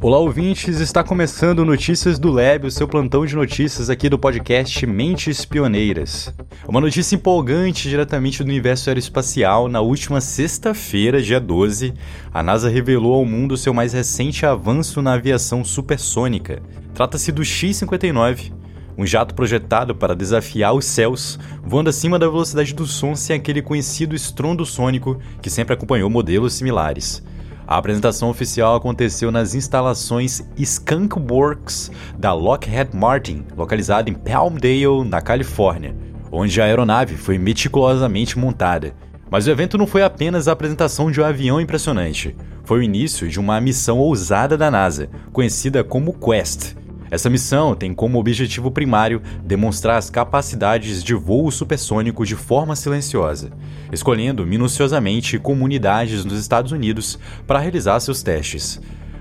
Olá, ouvintes! Está começando Notícias do Lab, o seu plantão de notícias aqui do podcast Mentes Pioneiras. Uma notícia empolgante diretamente do universo aeroespacial. Na última sexta-feira, dia 12, a NASA revelou ao mundo seu mais recente avanço na aviação supersônica. Trata-se do X-59, um jato projetado para desafiar os céus, voando acima da velocidade do som sem aquele conhecido estrondo sônico que sempre acompanhou modelos similares. A apresentação oficial aconteceu nas instalações Skunk Works da Lockheed Martin, localizada em Palmdale, na Califórnia, onde a aeronave foi meticulosamente montada. Mas o evento não foi apenas a apresentação de um avião impressionante, foi o início de uma missão ousada da NASA, conhecida como Quest, essa missão tem como objetivo primário demonstrar as capacidades de voo supersônico de forma silenciosa, escolhendo minuciosamente comunidades nos Estados Unidos para realizar seus testes.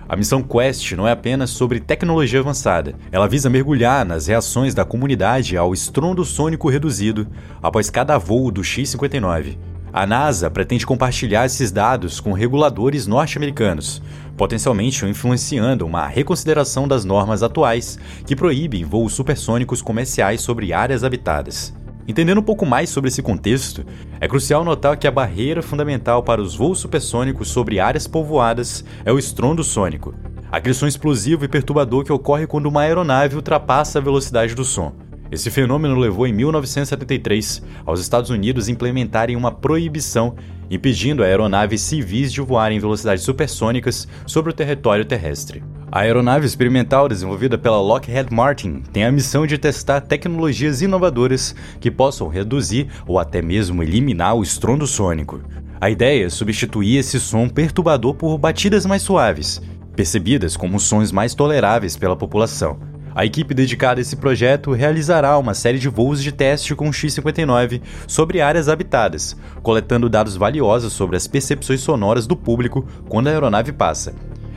A missão Quest não é apenas sobre tecnologia avançada, ela visa mergulhar nas reações da comunidade ao estrondo sônico reduzido após cada voo do X-59. A NASA pretende compartilhar esses dados com reguladores norte-americanos, potencialmente influenciando uma reconsideração das normas atuais que proíbem voos supersônicos comerciais sobre áreas habitadas. Entendendo um pouco mais sobre esse contexto, é crucial notar que a barreira fundamental para os voos supersônicos sobre áreas povoadas é o estrondo sônico, aquele som explosivo e perturbador que ocorre quando uma aeronave ultrapassa a velocidade do som. Esse fenômeno levou em 1973 aos Estados Unidos implementarem uma proibição impedindo aeronaves civis de voar em velocidades supersônicas sobre o território terrestre. A aeronave experimental desenvolvida pela Lockheed Martin tem a missão de testar tecnologias inovadoras que possam reduzir ou até mesmo eliminar o estrondo sônico. A ideia é substituir esse som perturbador por batidas mais suaves, percebidas como sons mais toleráveis pela população. A equipe dedicada a esse projeto realizará uma série de voos de teste com o X-59 sobre áreas habitadas, coletando dados valiosos sobre as percepções sonoras do público quando a aeronave passa.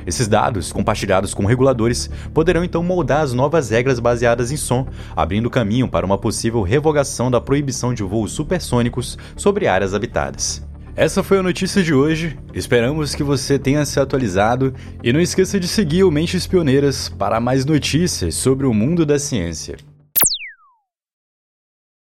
Esses dados, compartilhados com reguladores, poderão então moldar as novas regras baseadas em som, abrindo caminho para uma possível revogação da proibição de voos supersônicos sobre áreas habitadas. Essa foi a notícia de hoje. Esperamos que você tenha se atualizado e não esqueça de seguir o Mentes Pioneiras para mais notícias sobre o mundo da ciência.